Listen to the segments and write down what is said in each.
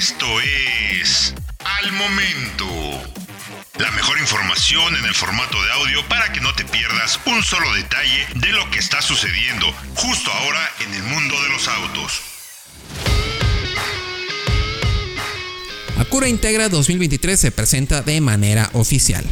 Esto es Al Momento. La mejor información en el formato de audio para que no te pierdas un solo detalle de lo que está sucediendo justo ahora en el mundo de los autos. Acura Integra 2023 se presenta de manera oficial.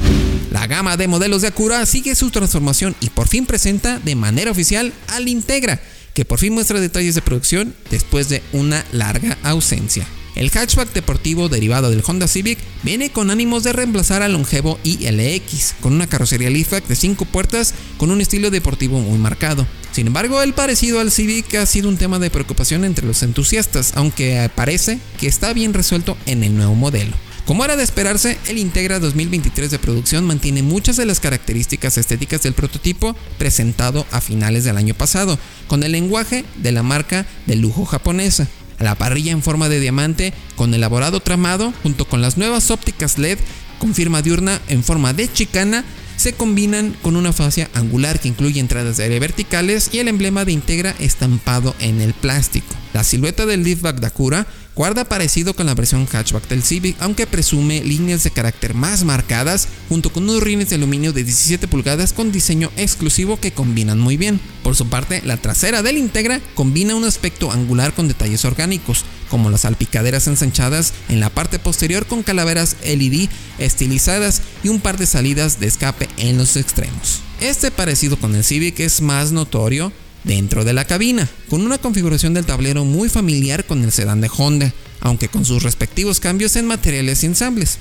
La gama de modelos de Acura sigue su transformación y por fin presenta de manera oficial al Integra, que por fin muestra detalles de producción después de una larga ausencia. El hatchback deportivo derivado del Honda Civic viene con ánimos de reemplazar al longevo ILX, con una carrocería liftback de 5 puertas con un estilo deportivo muy marcado. Sin embargo, el parecido al Civic ha sido un tema de preocupación entre los entusiastas, aunque parece que está bien resuelto en el nuevo modelo. Como era de esperarse, el Integra 2023 de producción mantiene muchas de las características estéticas del prototipo presentado a finales del año pasado, con el lenguaje de la marca de lujo japonesa la parrilla en forma de diamante con elaborado tramado junto con las nuevas ópticas LED con firma diurna en forma de chicana se combinan con una fascia angular que incluye entradas de aire verticales y el emblema de Integra estampado en el plástico. La silueta del liftback Dakura Guarda parecido con la versión hatchback del Civic, aunque presume líneas de carácter más marcadas, junto con unos rines de aluminio de 17 pulgadas con diseño exclusivo que combinan muy bien. Por su parte, la trasera del Integra combina un aspecto angular con detalles orgánicos, como las salpicaderas ensanchadas en la parte posterior con calaveras LED estilizadas y un par de salidas de escape en los extremos. Este parecido con el Civic es más notorio dentro de la cabina, con una configuración del tablero muy familiar con el sedán de Honda, aunque con sus respectivos cambios en materiales y ensambles.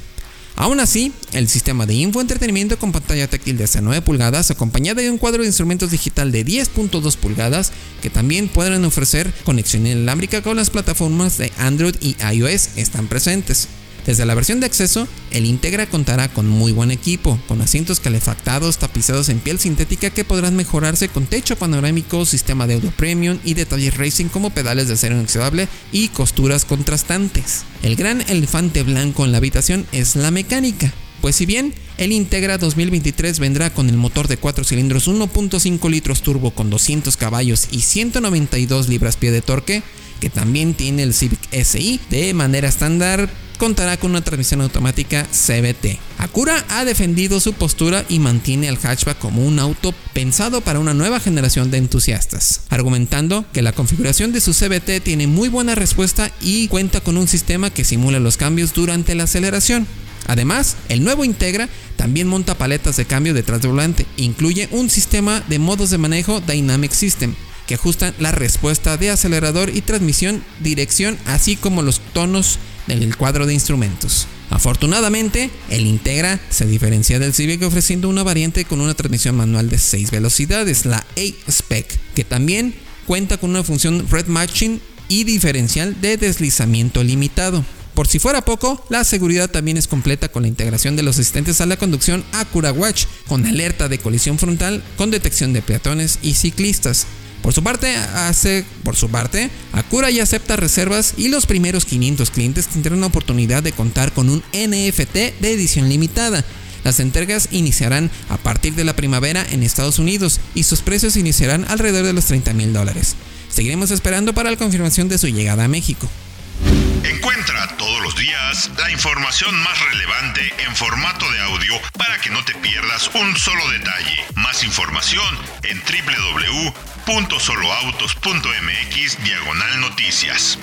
Aún así, el sistema de infoentretenimiento con pantalla táctil de hasta 9 pulgadas, acompañada de un cuadro de instrumentos digital de 10.2 pulgadas, que también pueden ofrecer conexión inalámbrica con las plataformas de Android y iOS, están presentes. Desde la versión de acceso, el Integra contará con muy buen equipo, con asientos calefactados tapizados en piel sintética que podrán mejorarse con techo panorámico, sistema de audio premium y detalles racing como pedales de acero inoxidable y costuras contrastantes. El gran elefante blanco en la habitación es la mecánica. Pues si bien el Integra 2023 vendrá con el motor de 4 cilindros 1.5 litros turbo con 200 caballos y 192 libras-pie de torque, que también tiene el Civic SI de manera estándar, contará con una transmisión automática CVT. Acura ha defendido su postura y mantiene al hatchback como un auto pensado para una nueva generación de entusiastas, argumentando que la configuración de su CVT tiene muy buena respuesta y cuenta con un sistema que simula los cambios durante la aceleración. Además, el nuevo Integra también monta paletas de cambio detrás del volante, incluye un sistema de modos de manejo Dynamic System, que ajustan la respuesta de acelerador y transmisión, dirección, así como los tonos del cuadro de instrumentos. Afortunadamente, el Integra se diferencia del Civic ofreciendo una variante con una transmisión manual de 6 velocidades, la A-Spec, que también cuenta con una función Red Matching y diferencial de deslizamiento limitado. Por si fuera poco, la seguridad también es completa con la integración de los asistentes a la conducción Acura Watch, con alerta de colisión frontal, con detección de peatones y ciclistas. Por su parte, hace, por su parte, Acura ya acepta reservas y los primeros 500 clientes tendrán la oportunidad de contar con un NFT de edición limitada. Las entregas iniciarán a partir de la primavera en Estados Unidos y sus precios iniciarán alrededor de los 30 mil dólares. Seguiremos esperando para la confirmación de su llegada a México. Encuentra todos los días la información más relevante en formato de audio para que no te pierdas un solo detalle. Más información en www.soloautos.mx diagonal noticias.